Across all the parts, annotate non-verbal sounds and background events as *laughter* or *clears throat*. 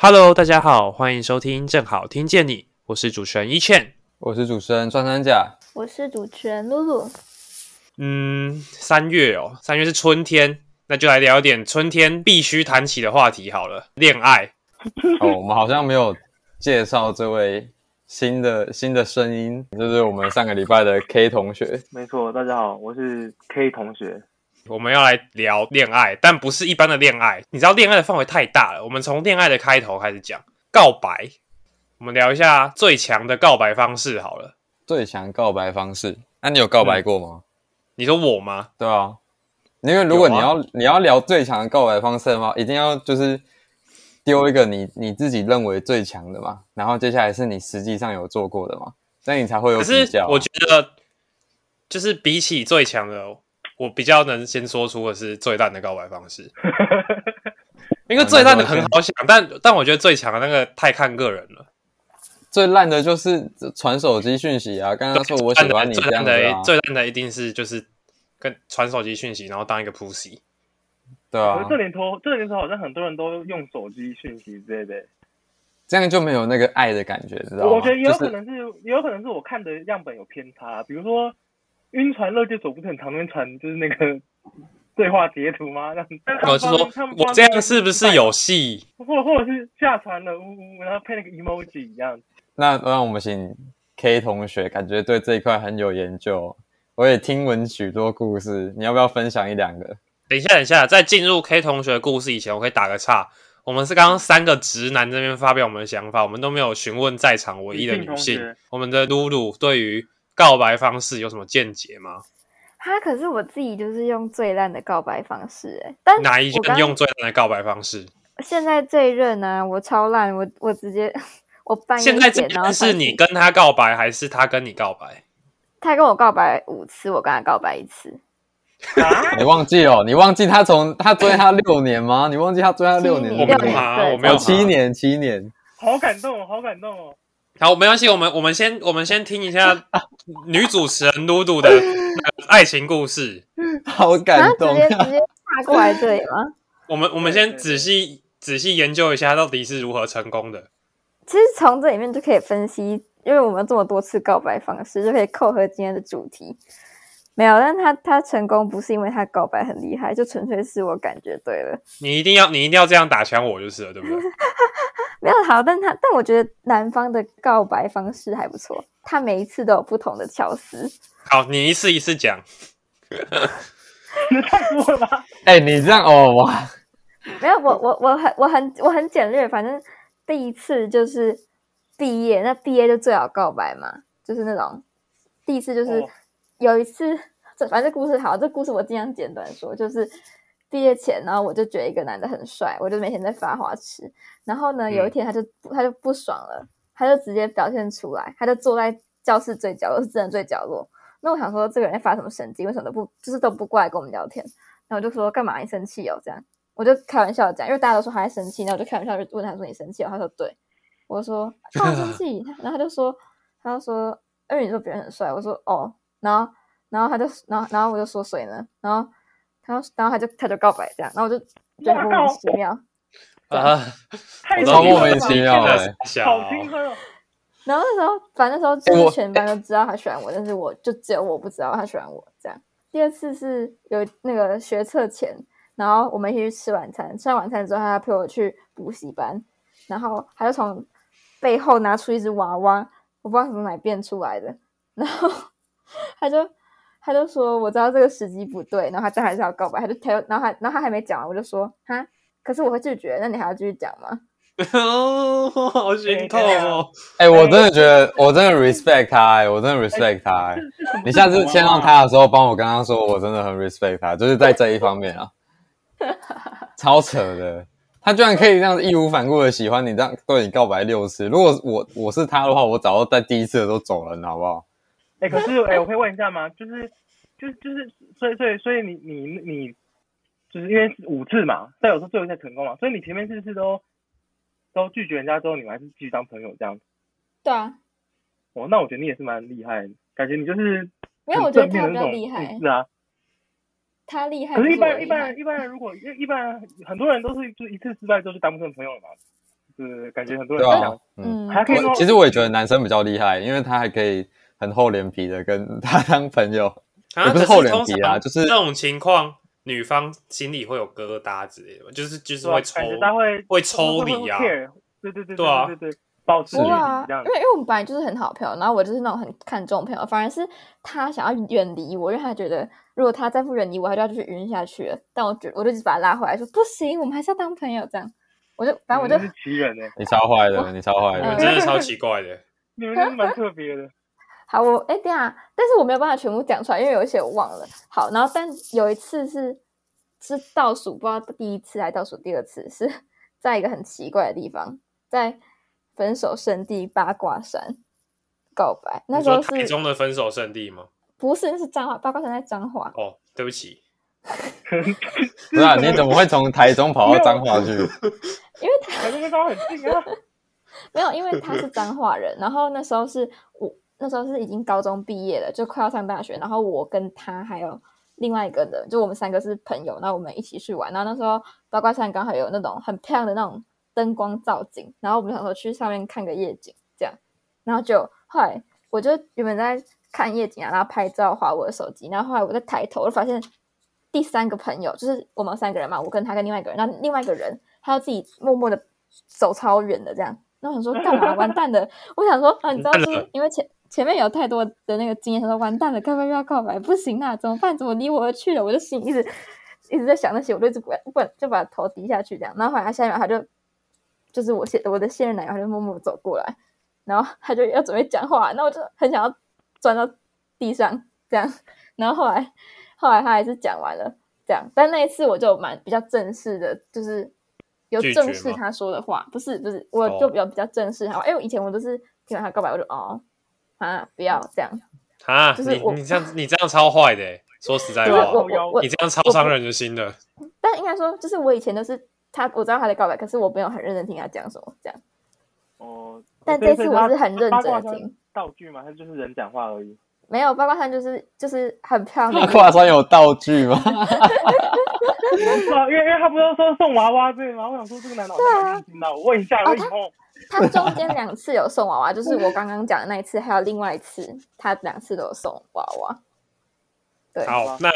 Hello，大家好，欢迎收听正好听见你，我是主持人一倩。我是主持人穿山甲，我是主持人露露。嗯，三月哦，三月是春天，那就来聊点春天必须谈起的话题好了，恋爱。*laughs* 哦，我们好像没有介绍这位新的新的声音，就是我们上个礼拜的 K 同学。没错，大家好，我是 K 同学。我们要来聊恋爱，但不是一般的恋爱。你知道恋爱的范围太大了，我们从恋爱的开头开始讲告白。我们聊一下最强的告白方式好了。最强告白方式，那、你有告白过吗？你说我吗？对啊，因为如果你要、你要聊最强的告白方式的话，一定要就是丢一个你你自己认为最强的嘛，然后接下来是你实际上有做过的嘛，这样你才会有可是比较啊、我觉得，就是比起最强的，我比较能先说出的是最烂的告白方式。*laughs* 因为最烂的很好想，但但我觉得最强的那个太看个人了。最烂的就是传手机讯息啊，刚刚说我喜欢你最这样的啊，最烂的一定是就是跟传手机讯息，然后当一个 pussy。对啊这年头，这年头好像很多人都用手机讯息之类的。这样就没有那个爱的感觉，知道吗？我觉得也有就是可能是，也有可能是我看的样本有偏差。比如说，晕船乐界所不是很常跟传就是那个 *laughs* 对话截图吗？那我是说，我这样是不是有戏？或或者是下船了呜呜，然后配那个 emoji 一样。那让我们请 K 同学，感觉对这一块很有研究，我也听闻许多故事，你要不要分享一两个？等一下，等一下，在进入 K 同学的故事以前，我可以打个岔。我们是刚刚三个直男这边发表我们的想法，我们都没有询问在场唯一的女女性性。我们的露露对于告白方式有什么见解吗？他，可是我自己就是用最烂的告白方式、欸，但哪一我刚任用最烂的告白方式？现在这一任呢、我超烂，我我直接 *laughs* 我半夜现在这点然后件是你跟他告白，还是他跟你告白？他跟我告白五次，我跟他告白一次，啊 *laughs* 你忘记哦？你忘记他从他追他六年吗？你忘记他追他六年七我了吗？年六年对没有啊我没有哦，七年，七年。好感动哦，好感动哦！好，没关系，我们我们先我们先听一下 *laughs* 女主持人嘟嘟的那个爱情故事。好感动直接直接跨过来这里吗？*laughs* 我们我们先仔细仔细研究一下，到底是如何成功的。其实从这里面就可以分析，因为我们这么多次告白方式，就可以扣合今天的主题。没有，但他他成功不是因为他告白很厉害，就纯粹是我感觉对了。你一定要你一定要这样打枪我就是了，对不对？*laughs* 没有好，但他但我觉得男方的告白方式还不错，他每一次都有不同的巧思。好，你一次一次讲。*laughs* 你太多了吧？*laughs* 哎、你这样哦哇，没有，我我我很我很我很简略，反正第一次就是毕业，那毕业就最好告白嘛，就是那种第一次就是哦有一次，这 *laughs* 反正这故事好，这故事我尽量简短说，就是毕业前，然后我就觉得一个男的很帅，我就每天在发花痴，然后呢，有一天他就不他就不爽了，他就直接表现出来，他就坐在教室最角落，是真的最角落。那我想说，这个人在发什么神经？为什么都不就是都不过来跟我们聊天？然后我就说干嘛你生气哦？这样我就开玩笑讲，因为大家都说他在生气，然后我就开玩笑就问他说你生气哦？他说对。我说 *laughs* 干嘛生气？然后他就说 *laughs* 他就说因为你说别人很帅，我说哦，然后然后他就然后然后我就说谁呢？然后他就然后他就他就告白这样，然后我就觉得莫名其妙。啊，太超莫名其妙真的、的是小好青春哦！然后那时候，反正那时候就是全班都知道他喜欢我，但是我就只有我不知道他喜欢我这样。第二次是有那个学测前，然后我们一起去吃晚餐，吃完晚餐之后，他陪我去补习班，然后他就从背后拿出一只娃娃，我不知道从哪里变出来的，然后他就他就说我知道这个时机不对，然后他但还是要告白，他就他就然后他然后他还没讲完，我就说哈，可是我会拒绝，那你还要继续讲吗？哦好心痛哦！哎、我真的觉得，我真的 respect 他、哎，我真的 respect 他、哎是是什么 *laughs* 你下次见到他的时候，帮我跟他说，我真的很 respect 他，就是在这一方面啊，*laughs* 超扯的。他居然可以这样子义无反顾的喜欢你，这样对你告白六次。如果我我是他的话，我早就在第一次的时候走了，你好不好？哎、可是哎、我可以问一下吗？就是，就是就是，所以所以所以你你你，就是因为是五次嘛，但有时候最后一次成功嘛，所以你前面四次都都拒绝人家之后，你们还是继续当朋友这样子。对啊，哦，那我觉得你也是蛮厉害的，感觉你就是没有，我觉得他比正面的那种较厉害意，思啊。他厉害。可是，一般人一般人一般人如果一一般人很多人都是就一次失败之后就当不成朋友了嘛，对不对？感觉很多人对啊这样，，嗯，嗯，还可以说其实我也觉得男生比较厉害，因为他还可以很厚脸皮的跟 *laughs* 他当朋友。啊也不是厚脸皮啊就是这种情况，女方心里会有疙瘩之类的，就是就是会抽他会会抽离啊对对对对啊对对对，保持距离不啊，这样因为因为我们本来就是很好朋友，然后我就是那种很看重朋友，反而是他想要远离我，因为他觉得如果他再不远离我，他就要继续晕下去了。但我觉我就一直把他拉回来，说不行，我们还是要当朋友这样。我就反正我就你是奇人哎，你超坏的，你超坏的。真的超奇怪的。*laughs* 你们真的蛮特别的。好，我哎，等一下，但是我没有办法全部讲出来，因为有一些我忘了。好，然后但有一次是是倒数，不知道第一次还倒数第二次，是 *laughs* 在一个很奇怪的地方，在分手圣地八卦山告白。那时候是中的分手圣地吗？不是那是彰化？八卦山在彰化。哦，对不起，*laughs* 不是啊，你怎么会从台中跑到彰化去？*laughs* 因为他感觉跟他很近啊。没有，因为他是彰化人，然后那时候是我那时候是已经高中毕业了，就快要上大学，然后我跟他还有另外一个人，就我们三个是朋友，然后我们一起去玩，然后那时候八卦山刚好有那种很漂亮的那种灯光造景，然后我们想说去上面看个夜景，这样，然后就后来我就原本在看夜景啊，然后拍照划我的手机，然后后来我在抬头，我就发现第三个朋友就是我们三个人嘛，我跟他跟另外一个人，那另外一个人他要自己默默的走超远的这样，那我想说干嘛？完蛋了！我想说啊，你知道，是因为前前面有太多的那个经验，他说完蛋了，该不会又要告白？不行啊，怎么办？怎么离我而去了？我就心一直一直在想那些，我就一直不不就把头低下去这样。然后后来他下一秒他就就是我现我的现任男友，他就默默走过来，然后他就要准备讲话，那我就很想要钻到地上这样。然后后来后来他还是讲完了这样，但那一次我就蛮比较正式的，就是有正视他说的话，不是不是，我就比较比较正式他，因为我以前我都是听完他告白我就哦啊不要这样，啊，就是你你这样你这样超坏的欸，说实在就是话，你这样超伤人的心的。但应该说就是我以前都是他我知道他在告白，可是我没有很认真听他讲什么这样，哦，但这次我是很认真的听，道具嘛，他就是人讲话而已？没有八卦山就是就是很漂亮八的卦山有道具吗？因为因为他不是说送娃娃对吗？我想说这个男的好像蛮用心的，我问一下，以后他中间两次有送娃娃，就是我刚刚讲的那一次，还有另外一次，他两次都有送娃娃。对，好，那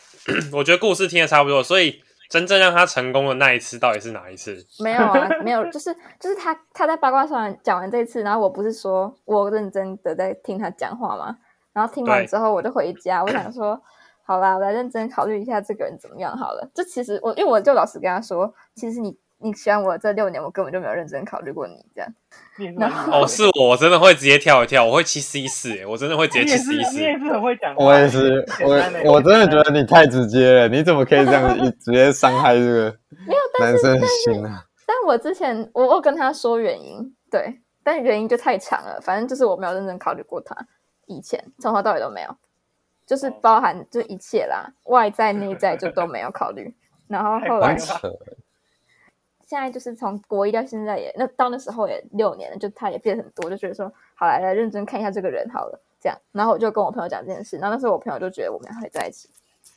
*clears throat* 我觉得故事听的差不多，所以真正让他成功的那一次到底是哪一次？没有啊，没有，就是就是他他在八卦上讲完这一次，然后我不是说我认真的在听他讲话吗？然后听完之后我就回家，我想说，好啦，我来认真考虑一下这个人怎么样好了。就其实我因为我就老实跟他说，其实你你喜欢我这六年，我根本就没有认真考虑过你这样。然后是蛮厉害的哦，是我，我真的会直接跳一跳，我会七十一四，哎，我真的会直接你也七十一是你也四。是很会讲，我也是，我我真的觉得你太直接了，你怎么可以这样子一 *laughs* 直接伤害这个男生的心啊？*laughs* 但我之前我我跟他说原因，对，但原因就太长了，反正就是我没有认真考虑过他，以前从头到尾都没有，就是哦包含就一切啦，*laughs* 外在内在就都没有考虑。然后后来，现在就是从国一到现在也那到那时候也六年了，就他也变很多，就觉得说好来来认真看一下这个人好了，这样。然后我就跟我朋友讲这件事，然后那时候我朋友就觉得我们俩会在一起。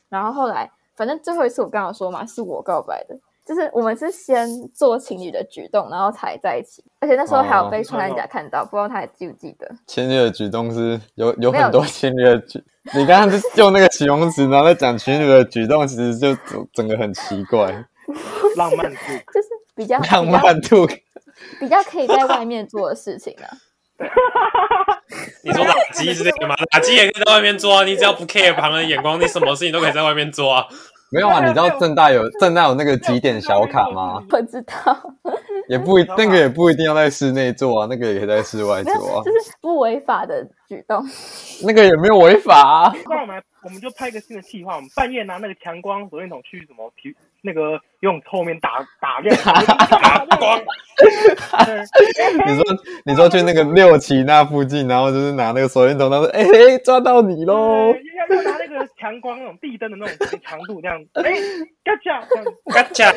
然后后来反正最后一次我刚刚说嘛，是我告白的，就是我们是先做情侣的举动，然后才在一起，而且那时候还有哦被穿山甲看到，不知道他还记不记得？情侣的举动是有有很多情侣的举，*laughs* 你刚刚是用那个形容词，然后在讲情侣的举动，其实就整整个很奇怪，*laughs* 浪漫度。*laughs* 就是比较浪漫度。比较可以在外面做的事情啊。你说打机之类的吗？打机也可以在外面做啊，你只要不 care 旁人的眼光，你什么事情都可以在外面做啊。没有啊，*laughs* 你知道正大有 *laughs* 正大有那个几点小卡吗？不知道，也不一那个也不一定要在室内做啊，那个也可以在室外，做啊。就，是不违法的举动。那个也没有违法啊。那我们，我们就拍一个新的计划，我们半夜拿那个强光手电筒去什么体那个游泳池后面打打亮，打光，*laughs* 对你说你说去那个六旗那附近，然后就是拿那个手电筒，他说：“哎、嘿，抓到你喽对要要拿那个强光那种地灯的那种长度这样，哎，嘎嚓这样，嘎嚓，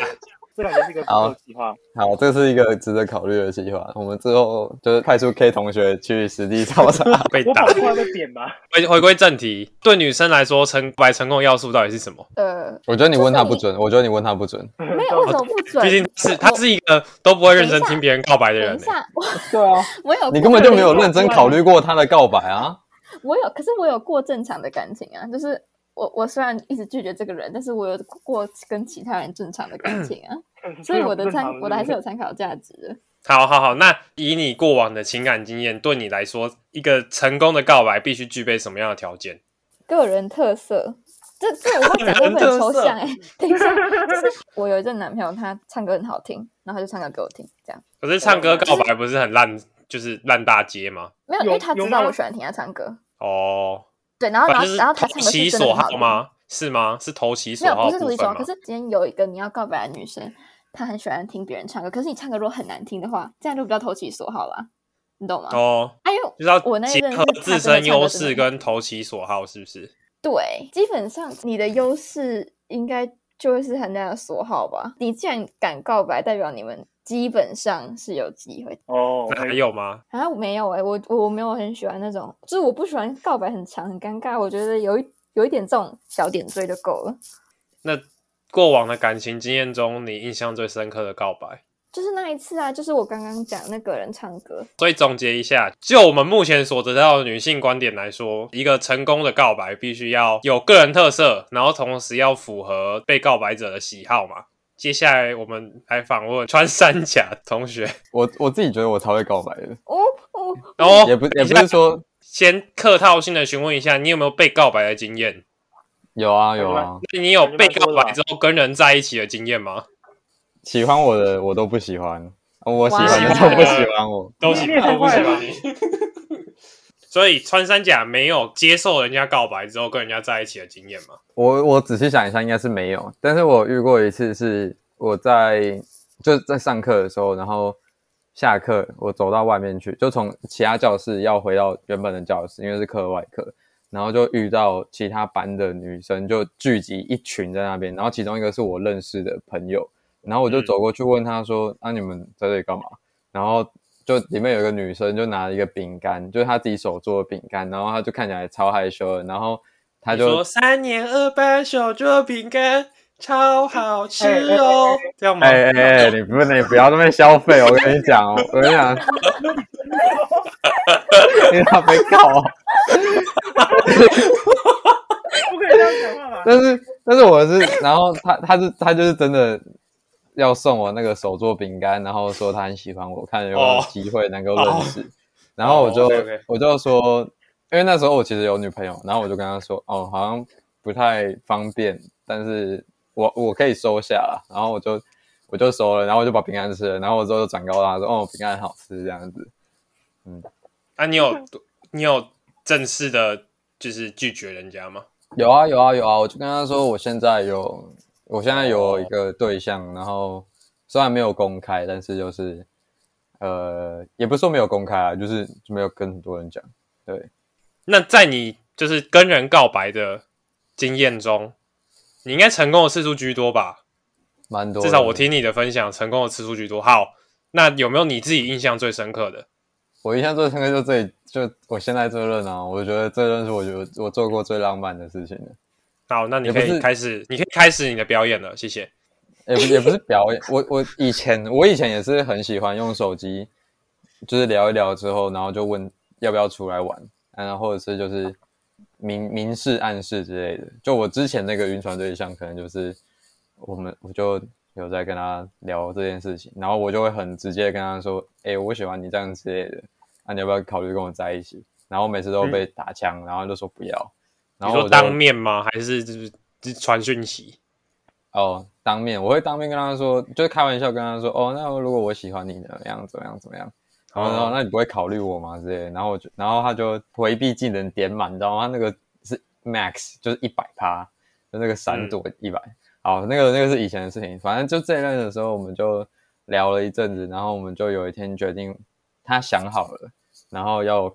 这感觉是一个不错的计划。好，这是一个值得考虑的计划。我们之后就是派出 K 同学去实地考察。*laughs* 被打我跑。出来被扁吧？回回归正题，对女生来说，成白成功的要素到底是什么？呃，我觉得你问他不准，我觉得你问他不准。没有为什么不准？毕竟是他是一个都不会认真听别人告白的人欸。等一下，对啊，我有你根本就没有认真考虑过他的告白啊。我有，可是我有过正常的感情啊，就是我我虽然一直拒绝这个人，但是我有过跟其他人正常的感情啊，所以我的参我的还是有参考价值的。好好好，那以你过往的情感经验，对你来说，一个成功的告白必须具备什么样的条件？个人特色，这这 *laughs* 我会讲会不会很抽象哎、等一下，就是我有一阵男朋友，他唱歌很好听，然后他就唱歌给我听，这样。可是唱歌告白不是很烂，就是烂大街吗？没有，因为他知道我喜欢听他唱歌，哦，对，然后然后然后他唱歌其所是真的好吗？是吗？是投其所好没有，好不是投其所好。可？是今天有一个你要告白的女生，她很喜欢听别人唱歌，可是你唱歌如果很难听的话，这样就比较投其所好啦，你懂吗？哦，哎呦，就是要我那一结自身优势跟投其所好，是不是？对，基本上你的优势应该就会是很大的所好吧？你既然敢告白，代表你们基本上是有机会。哦，那还有吗？啊，没有哎、我我没有很喜欢那种，就是我不喜欢告白很长很尴尬，我觉得有一有一点这种小点缀就够了。那过往的感情经验中，你印象最深刻的告白？就是那一次啊，就是我刚刚讲那个人唱歌，所以总结一下，就我们目前所得到的女性观点来说，一个成功的告白必须要有个人特色，然后同时要符合被告白者的喜好嘛。接下来我们来访问穿山甲同学，我我自己觉得我超会告白的，哦哦，然后也不也不是说先客套性的询问一下，你有没有被告白的经验？有啊有啊，那你有被告白之后跟人在一起的经验吗？喜欢我的我都不喜欢，我喜欢的都不喜欢我。都喜欢都不喜欢你。所以穿山甲没有接受人家告白之后跟人家在一起的经验吗？我我仔细想一下，应该是没有，但是我遇过一次，是我在就是在上课的时候，然后下课我走到外面去，就从其他教室要回到原本的教室，因为是课外课，然后就遇到其他班的女生就聚集一群在那边，然后其中一个是我认识的朋友，然后我就走过去问他说：“啊，你们在这里干嘛？”然后就里面有一个女生就拿了一个饼干，就是她自己手做的饼干，然后她就看起来超害羞的，然后她就你说三年二班手做饼干超好吃哦，这样吗？哎哎哎，你不能，你不要那么消费，我跟你讲哦，我跟你讲，因为他被告哦，不可以这样讲话吧？*laughs* 但是但是我是，然后他他是他就是真的要送我那个手做饼干，然后说他很喜欢我，看有没有哦。机会能够认识，然后我就、我就说，因为那时候我其实有女朋友，然后我就跟他说，哦，好像不太方便，但是我我可以收下啦，然后我就我就收了，然后我就把饼干吃了，然后我之后就转告他说，哦，饼干很好吃这样子。啊，你有你有正式的，就是拒绝人家吗？有啊有啊有啊，我就跟他说，我现在有，我现在有一个对象，然后虽然没有公开，但是就是呃，也不是说没有公开啊，就是没有跟很多人讲。对，那在你就是跟人告白的经验中，你应该成功的次数居多吧？蛮多。至少我听你的分享，成功的次数居多。好，那有没有你自己印象最深刻的？我印象最深刻就这里，就我现在这任啊，我觉得这任是我觉得我做过最浪漫的事情了。好，那你可以开始，你可以开始你的表演了，谢谢。也不也不是表演，我我以前我以前也是很喜欢用手机，就是聊一聊之后，然后就问要不要出来玩，然后或者是就是明明示暗示之类的。就我之前那个晕船对象，可能就是我们我就有在跟他聊这件事情，然后我就会很直接跟他说，哎、我喜欢你这样之类的，那、你要不要考虑跟我在一起？然后每次都被打枪，然后就说不要，你说当面吗？还是就是就传讯息？哦，当面我会当面跟他说，就是开玩笑跟他说，哦，那如果我喜欢你怎么样怎么样怎么样，然后然后哦那你不会考虑我吗？之类的，然后我就然后他就回避技能点满，你知道吗？他那个是 max 就是一百趴，就那个闪躲一百、好，那个那个是以前的事情，反正就这一任的时候我们就聊了一阵子，然后我们就有一天决定，他想好了，然后要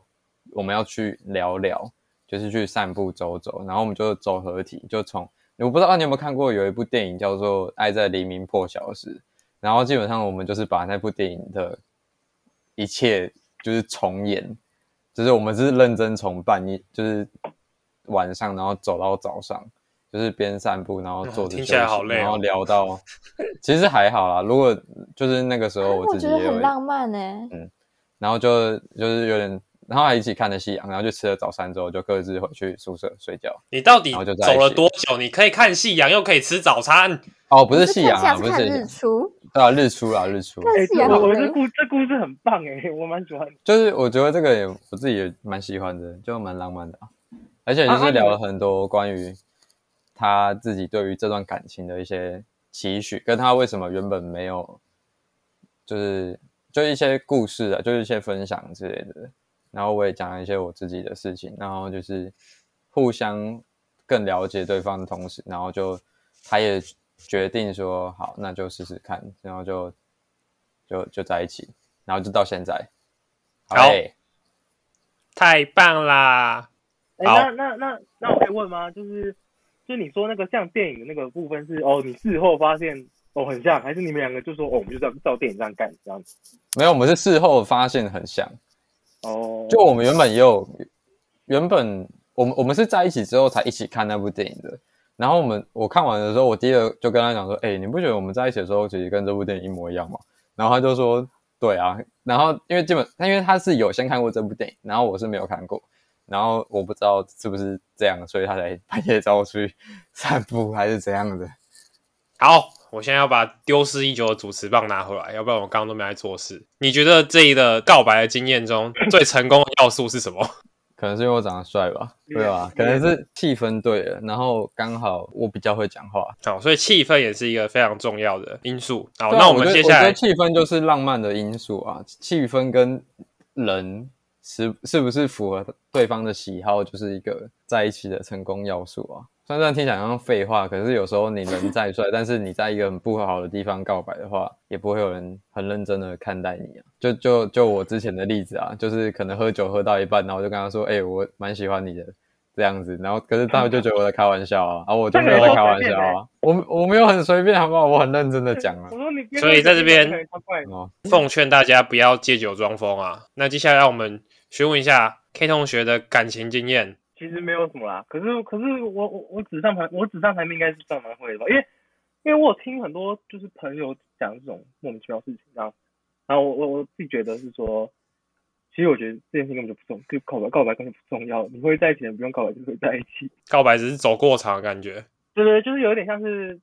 我们要去聊聊，就是去散步走走，然后我们就走合体，就从我不知道你有没有看过有一部电影叫做《爱在黎明破晓时》，然后基本上我们就是把那部电影的一切就是重演，就是我们是认真从半夜就是晚上，然后走到早上，就是边散步，然后坐着听休息，起来好累哦然后聊到，其实还好啦。如果就是那个时候我我自己也有觉得很浪漫呢。嗯然后就就是有点，然后还一起看了夕阳，然后就吃了早餐之后，就各自回去宿舍睡觉。你到底走了多久？你可以看夕阳，又可以吃早餐。哦，不是是夕阳啊，不是日出，对啊，日出啊，日出。哎、看夕阳我我这故这故事很棒哎、我蛮喜欢。就是我觉得这个也我自己也蛮喜欢的，就蛮浪漫的啊。而且就是聊了很多关于他自己对于这段感情的一些期许，跟他为什么原本没有，就是就一些故事啊，就是一些分享之类的。然后我也讲了一些我自己的事情，然后就是互相更了解对方的同时，然后就他也决定说好，那就试试看，然后就就就在一起，然后就到现在。好嘞太棒啦！哎、好那那那那我可以问吗？就是就你说那个像电影的那个部分是哦，你事后发现哦很像，还是你们两个就说哦，我们就照照电影这样干这样子？没有，我们是事后发现很像。哦，就我们原本也有，原本我们我们是在一起之后才一起看那部电影的。然后我们我看完的时候，我第二就跟他讲说：“哎、你不觉得我们在一起的时候其实跟这部电影一模一样吗？”然后他就说：“对啊。”然后因为基本他因为他是有先看过这部电影，然后我是没有看过，然后我不知道是不是这样，所以他才半夜找我出去散步还是怎样的。好，*laughs* 我现在要把丢失已久的主持棒拿回来，要不然我刚刚都没来做事。你觉得这一个告白的经验中 *laughs* 最成功的要素是什么？*laughs* 可能是因为我长得帅吧，对吧？可能是气氛对了，然后刚好我比较会讲话。好，所以气氛也是一个非常重要的因素。好，啊那我们接下来我觉得气氛就是浪漫的因素啊，气氛跟人是是不是符合对方的喜好，就是一个在一起的成功要素啊。虽然听起来好像废话，可是有时候你人再帅，*laughs* 但是你在一个很不好的地方告白的话，也不会有人很认真的看待你啊。就就就我之前的例子啊，就是可能喝酒喝到一半，然后我就跟他说：“哎、我蛮喜欢你的。”这样子，然后可是他们就觉得我在开玩笑啊，啊我就没有在开玩笑啊，我我没有很随便，好不好？我很认真的讲啊我。说你，所以在这边奉劝大家不要借酒装疯啊。那接下来让我们询问一下 K 同学的感情经验。其实没有什么啦，可是可是我我我纸上谈我纸上谈兵应该是上蛮会的吧，因为因为我有听很多就是朋友讲这种莫名其妙事情，然后然后我我我自己觉得是说，其实我觉得这件事情根本就不重，就告白告白根本不重要，你会在一起不用告白就会在一起，告白只是走过场的感觉。对对，就是有点像是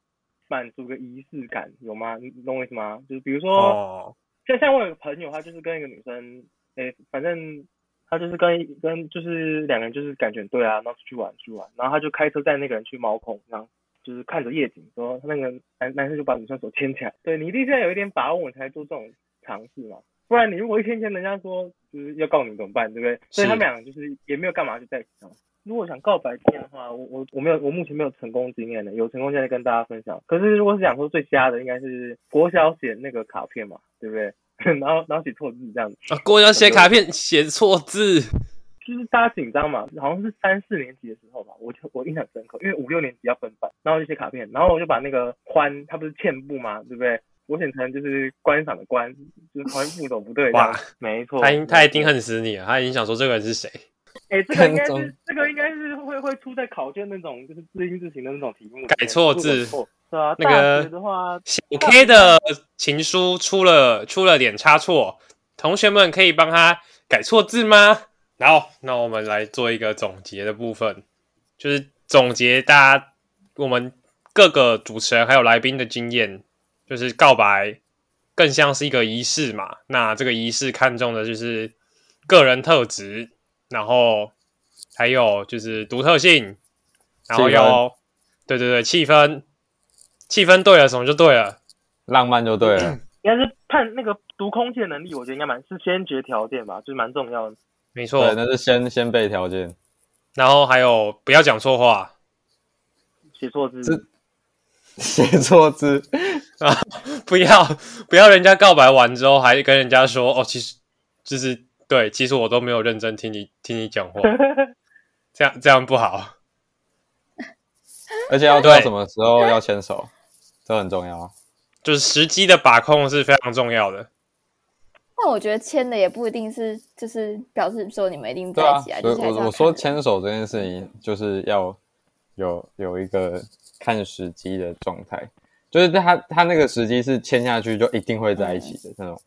满足个仪式感，有吗？你你懂我意思吗？就是比如说。哦，像像我有个朋友，他就是跟一个女生，哎、反正他就是跟跟就是两个人就是感觉对啊，然后出去玩去玩，然后他就开车带那个人去猫空，然后就是看着夜景，说那个男男生就把女生手牵起来，对你一定是要有一点把握，你才做这种尝试嘛，不然你如果一牵牵，人家说就是要告你怎么办，对不对？所以他们两个就是也没有干嘛就在一起上。如果想告白经验的话，我我我没有，我目前没有成功经验的，有成功经验跟大家分享。可是如果是想说最瞎的，应该是国小写那个卡片嘛，对不对？*laughs* 然后然后写错字这样子，啊，郭要写卡片写错字，就是大家紧张嘛，好像是三四年级的时候吧，我就我印象深刻，因为五六年级要分班，然后就写卡片，然后我就把那个欢，它不是欠部嘛，对不对？我写成就是观赏的观，就是好像步骤不对哇，没错。他已他一定恨死你了，他已经想说这个人是谁。哎、这个应该 *laughs* 是这个应该是会会出在考卷那种就是字音字形的那种题目，改错字错对啊，那个的话，小 K 的情书出了出了点差错，同学们可以帮他改错字吗？好，那我们来做一个总结的部分，就是总结大家我们各个主持人还有来宾的经验，就是告白更像是一个仪式嘛。那这个仪式看重的就是个人特质，然后还有就是独特性，然后要对对对气氛，气氛对了什么就对了。浪漫就对了。*coughs* 应该是判那个读空气的能力，我觉得应该蛮是先决条件吧，就是蛮重要的。没错对，，那是先先备条件。然后还有不要讲错话，写错字，这 *laughs* 写错字啊，*laughs* 不要不要人家告白完之后还跟人家说哦，其实就是对，其实我都没有认真听你听你讲话，*laughs* 这样这样不好。而且要知道对什么时候要牵手，这很重要。就是时机的把控是非常重要的。但我觉得签的也不一定是，就是表示说你们一定在一起啊。，我我说牵手这件事情，就是要有有一个看时机的状态，就是他他那个时机是签下去就一定会在一起的那种，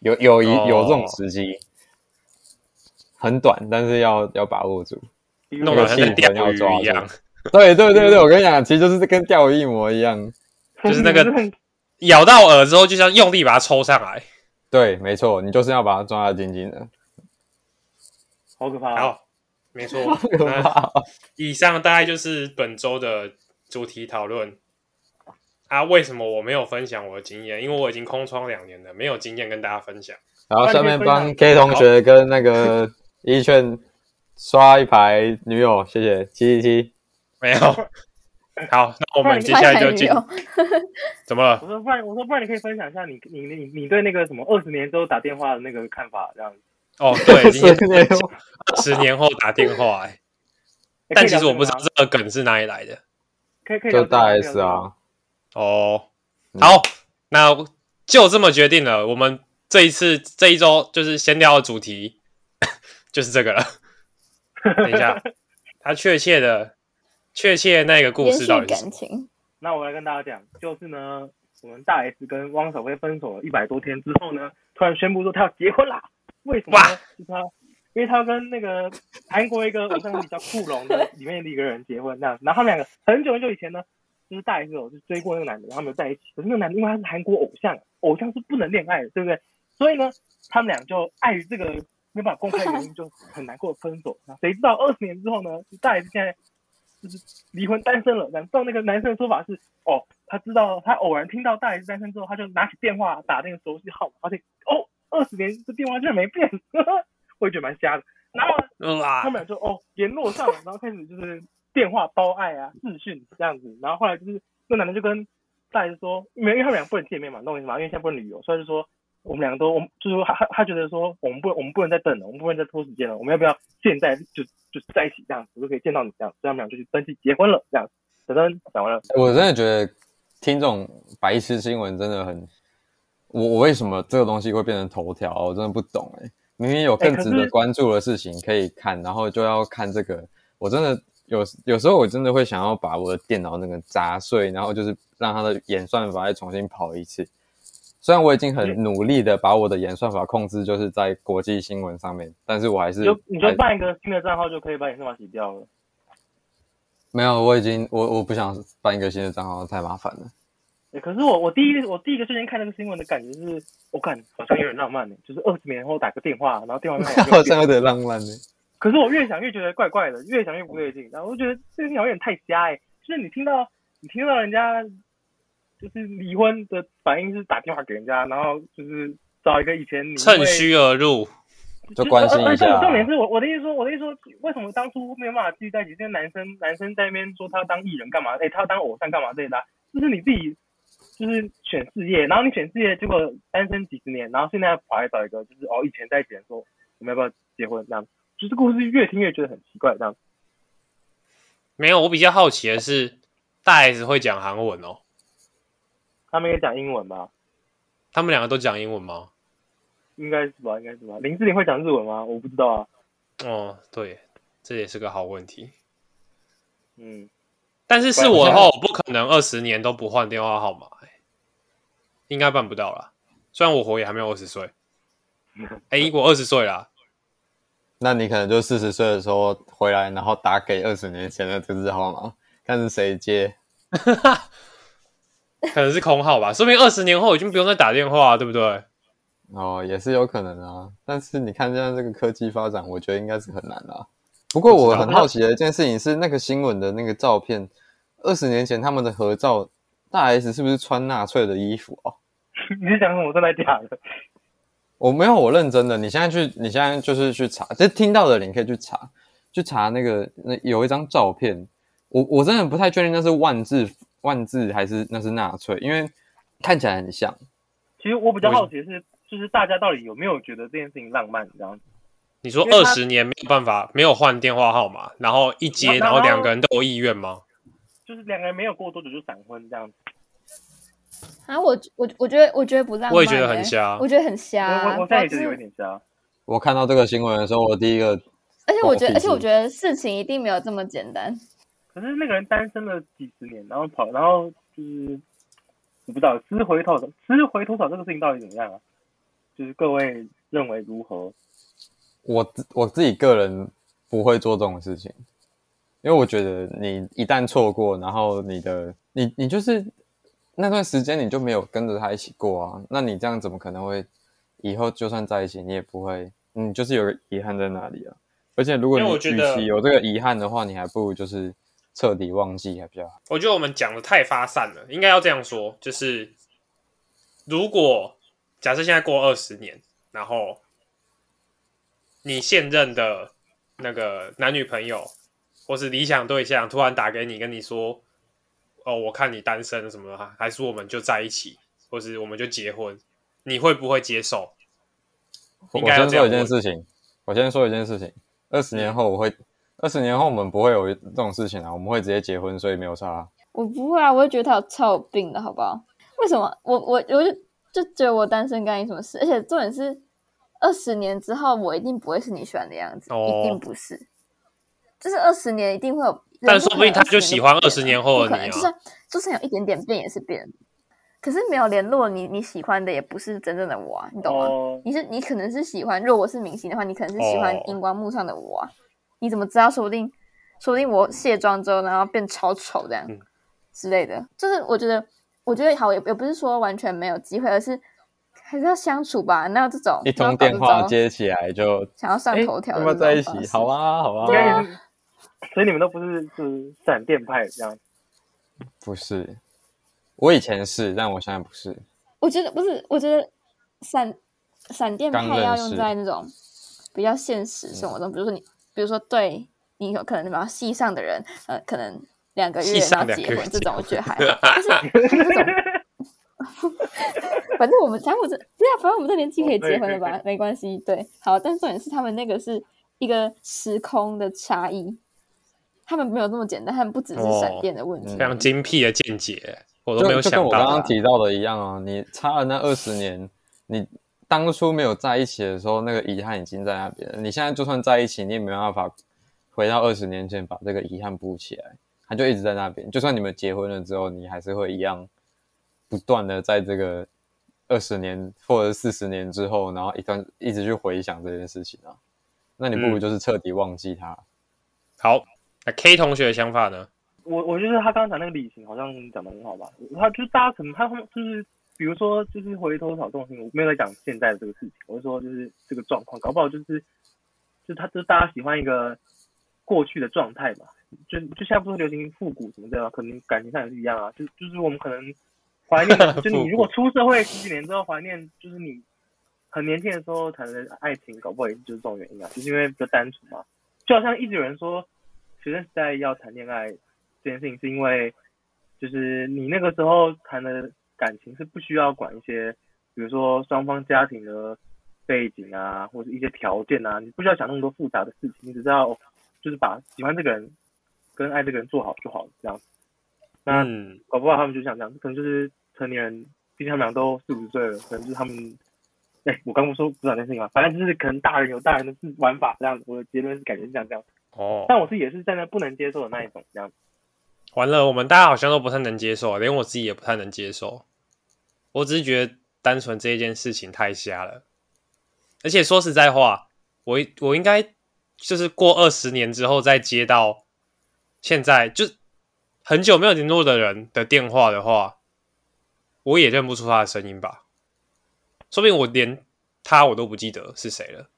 有有一哦有这种时机，很短，但是要要把握住。弄得像在钓鱼一样，对对对对，我跟你讲，其实就是跟钓鱼一模一样。就是那个咬到耳之后，就像用力把它抽上来。对，没错，你就是要把它抓得紧紧的。好可怕啊。好，没错。可怕哦！以上大概就是本周的主题讨论。啊，为什么我没有分享我的经验？因为我已经空窗两年了，没有经验跟大家分享。然后下面帮 K 同学跟那个一券刷一排女友，谢谢七七七。*laughs* 没有。好，那我们接下来就进。*laughs* 怎么了？我说不然，我说不然，你可以分享一下你你你你对那个什么二十年之后打电话的那个看法，这样子。哦，对，今天十年后十年后打电话、*laughs* 欸，欸但其实我不知道这个梗是哪里来的。可以可以就大 S 啊，哦，嗯好，那就这么决定了。我们这一次这一周就是先聊的主题 *laughs* 就是这个了。等一下，他确切的确切那个故延续事到底是什么？感情，那我来跟大家讲，就是呢，我们大 S 跟汪小菲分手了一百多天之后呢，突然宣布说他要结婚啦。为什么呢？就是他，因为他要跟那个韩国一个偶像比较酷龙的里面的一个人结婚，那样子。然后他们两个很久很久以前呢，就是大 S 有就追过那个男的，然后他们有在一起。可是那个男的因为他是韩国偶像，偶像是不能恋爱的，对不对？所以呢，他们俩就碍于这个没办法公开原因，就很难过分手。那谁知道二十年之后呢，大 S 现在就是离婚单身了。然后那个男生的说法是，哦，他知道他偶然听到大 S 单身之后，他就拿起电话打那个熟悉号码，发现哦，二十年这电话居然没变，*laughs* 我也觉得蛮瞎的。然后他们俩就哦联络上了，然后开始就是电话包爱啊、视讯这样子。然后后来就是那男的就跟大 S 说，因为因为他们俩不能见面嘛，懂我意思吗？因为现在不能旅游，所以就说我们两个都，我们就是说他他他觉得说我们不我们不能再等了，我们不能再拖时间了，我们要不要现在就就在一起这样子，我就可以见到你这样，这样我们俩就去登记结婚了这样。等等，讲完了。我真的觉得听这种白痴新闻真的很，我我为什么这个东西会变成头条？我真的不懂哎、明明有更值得关注的事情可以看，然后就要看这个，我真的有有时候我真的会想要把我的电脑那个砸碎，然后就是让它的演算法再重新跑一次。虽然我已经很努力的把我的演算法控制就是在国际新闻上面，但是我还是你就你就办一个新的账号就可以把演算法洗掉了。没有，我已经我我不想办一个新的账号，太麻烦了。欸可是我我第一我第一个瞬间看那个新闻的感觉是，我感好像有点浪漫呢，就是二十年后打个电话，然后电话号。*laughs* 好像有点浪漫呢。可是我越想越觉得怪怪的，越想越不对劲，然后我就觉得这个事情好像有点太瞎哎、就是你听到你听到人家就是离婚的反应是打电话给人家，然后就是找一个以前你趁虚而入，就关心一下而且重点是我我的意思说，我的意思说，为什么当初没有办法继续在一起？因为男生男生在那边说他要当艺人干嘛？哎、他要当偶像干嘛之类的啊、就是你自己就是选事业，然后你选事业，结果单身几十年，然后现在跑来找一个就是哦以前在一起的人说我们要不要结婚这样，就是故事越听越觉得很奇怪这样。没有。我比较好奇的是，大 S 会讲韩文哦，他们也讲英文吧？他们两个都讲英文吗？应该是吧，应该是吧。林志玲会讲日文吗？我不知道啊。哦，对，这也是个好问题。嗯，但是是我的话，我不可能二十年都不换电话号码、欸，应该办不到啦。虽然我活也还没有二十岁，*laughs* 哎、我二十岁啦，那你可能就四十岁的时候回来，然后打给二十年前的这支号码，看是谁接。*laughs* *laughs* 可能是空号吧，说明二十年后已经不用再打电话、对不对？哦，也是有可能啊。但是你看现在这个科技发展，我觉得应该是很难啊。不过我很好奇的一件事情是，那个新闻的那个照片，二十年前他们的合照，大 S 是不是穿纳粹的衣服哦？你是讲什么真的假的？我没有，我认真的。你现在去，你现在就是去查，这听到的你可以去查，去查那个那有一张照片，我我真的不太确定那是万字万字还是那是纳粹，因为看起来很像。其实我比较好奇的是，就是大家到底有没有觉得这件事情浪漫这样子？你说二十年没有办法，没有换电话号码，然后一接，然然后后两个人都有意愿吗？就是两个人没有过多久就闪婚这样子。啊，我我我觉得我觉得不浪漫、欸，我也觉得很瞎我觉得很瞎、我啊。我我现在也觉得就是有点瞎。我看到这个新闻的时候，我第一个而且我觉得，而且我觉得事情一定没有这么简单。可是那个人单身了几十年，然后跑，然后就是我不知道吃回头草，吃回头草这个事情到底怎么样啊？就是各位认为如何？我自我自己个人不会做这种事情，因为我觉得你一旦错过，然后你的你你就是那段时间你就没有跟着他一起过啊，那你这样怎么可能会以后就算在一起，你也不会，你就是有个遗憾在那里啊。而且如果你为我觉得与其有这个遗憾的话，你还不如就是彻底忘记还比较好。我觉得我们讲的太发散了，应该要这样说，就是如果假设现在过二十年，然后你现任的那个男女朋友或是理想对象突然打给你，跟你说：“哦，我看你单身什么的，还是我们就在一起，或是我们就结婚，你会不会接受？”我应该要先说一件。事情，我先说一件事情，二十年后我会，二十年后我们不会有这种事情啊，我们会直接结婚，所以没有差啊。我不会啊，我会觉得他有超有病的，好不好？为什么？我我我就就觉得我单身干你什么事？而且重点是，二十年之后我一定不会是你喜欢的样子，哦一定不是。就是二十年一定会有，但人说不定他就喜欢20 20年后的可能你啊就算就算有一点点变也是变。可是没有联络你，你喜欢的也不是真正的我啊，你懂吗？哦，你是你可能是喜欢，如果我是明星的话，你可能是喜欢哦荧光幕上的我啊。你怎么知道？说不定，说不定我卸妆之后，然后变超丑这样、嗯之类的。就是我觉得，我觉得好，也也不是说完全没有机会，而是还是要相处吧。那这种一通电话接起来就，想要上哎头条要不的这种要在一起？好，啊，好啊，所以你们都不是就是闪电派这样。不是，我以前是，但我现在不是。我觉得不是，我觉得闪闪电派要用在那种比较现实生活中，比如说你，比如说对你有可能比较戏上的人，呃，可能两个月要结婚这种，我觉得还好。但是这种，*laughs* 反正我们反正我这对啊，反正我们这年纪可以结婚了吧？没关系，对，好。但是重点是他们那个是一个时空的差异，他们没有那么简单，他们不只是闪哦电的问题。非常精辟的见解，我都就没有想到就跟我刚刚啊。提到的一样啊，你差了那二十年，你当初没有在一起的时候，那个遗憾已经在那边了。你现在就算在一起，你也没办法回到二十年前把这个遗憾补起来，它就一直在那边。就算你们结婚了之后，你还是会一样不断的在这个二十年或者四十年之后，然后一段一直去回想这件事情啊。那你不如嗯就是彻底忘记它。好，那 K 同学的想法呢？我我觉得他刚刚讲那个旅行好像讲的很好吧，他就是大家可能他们就是比如说就是回头草这种事情，我没有在讲现在的这个事情，我是说就是这个状况，搞不好就是就他就是大家喜欢一个过去的状态嘛，就就现在不是流行复古什么的吗？可能感情上也是一样啊，就就是我们可能怀念，*laughs* 就你如果出社会十几年之后怀念，就是你很年轻的时候谈的爱情，搞不好也是就是这种原因啊，就是因为比较单纯嘛，就好像一直有人说学生时代要谈恋爱。这件事情是因为，就是你那个时候谈的感情是不需要管一些，比如说双方家庭的背景啊，或者一些条件啊，你不需要想那么多复杂的事情，你只知道就是把喜欢这个人跟爱这个人做好就好了，这样子。那嗯，搞不好他们就像这样，可能就是成年人，毕竟他们俩都四五十岁了，可能就是他们，哎、我刚不说不讲这件事情嘛，反正就是可能大人有大人的玩法这样子。我的结论是感觉是这样这样，哦，但我是也是站在不能接受的那一种这样子。完了，我们大家好像都不太能接受，连我自己也不太能接受。我只是觉得单纯这一件事情太瞎了，而且说实在话，我我应该就是过二十年之后再接到现在就很久没有联络的人的电话的话，我也认不出他的声音吧？说不定我连他我都不记得是谁了，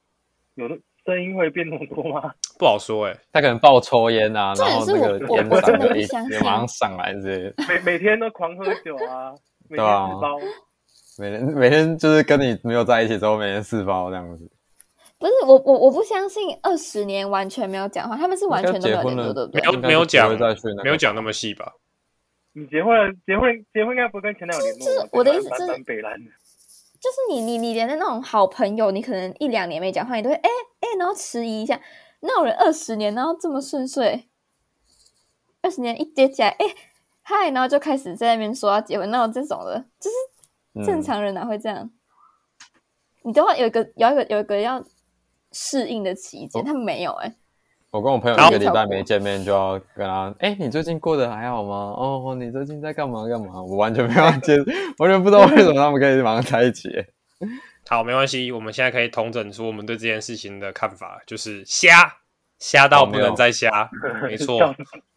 有的声音会变那么多吗？不好说哎、他可能爆抽烟啊，然后那个烟嗓就一不相信直马上上来之类的。每每天都狂喝酒啊，每天对啊四包，每天每天就是跟你没有在一起之后，每天四包这样子。不是我我我不相信二十年完全没有讲话，他们是完全都没有联络，对不对？没有讲没有讲那么细吧？你结婚了，结婚结婚应该不会跟前男友联络是？我的意思是。就是你你你连那种好朋友，你可能一两年没讲话，你都会哎哎，然后迟疑一下。那有人二十年，然后这么顺遂，二十年一接起来，哎嗨，然后就开始在那边说要结婚，那种这种的，就是嗯正常人哪会这样？你都要有一个有一个有一个要适应的期间，哦他们没有哎、我跟我朋友一个礼拜没见面，就要跟他，哎、你最近过得还好吗？哦，你最近在干嘛干嘛？我完全没有接，*laughs* 完全不知道为什么他们可以马上在一起。*laughs* 好，没关系，我们现在可以统整出我们对这件事情的看法，就是瞎，瞎到不能再瞎，没错。*laughs*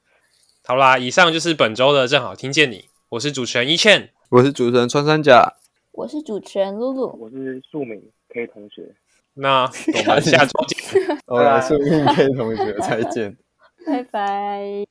好啦，以上就是本周的正好听见你，我是主持人一倩，我是主持人穿山甲，我是主持人露露，我是素敏 K 同学，那我们下周见。我们树印 K 同学再见。拜拜。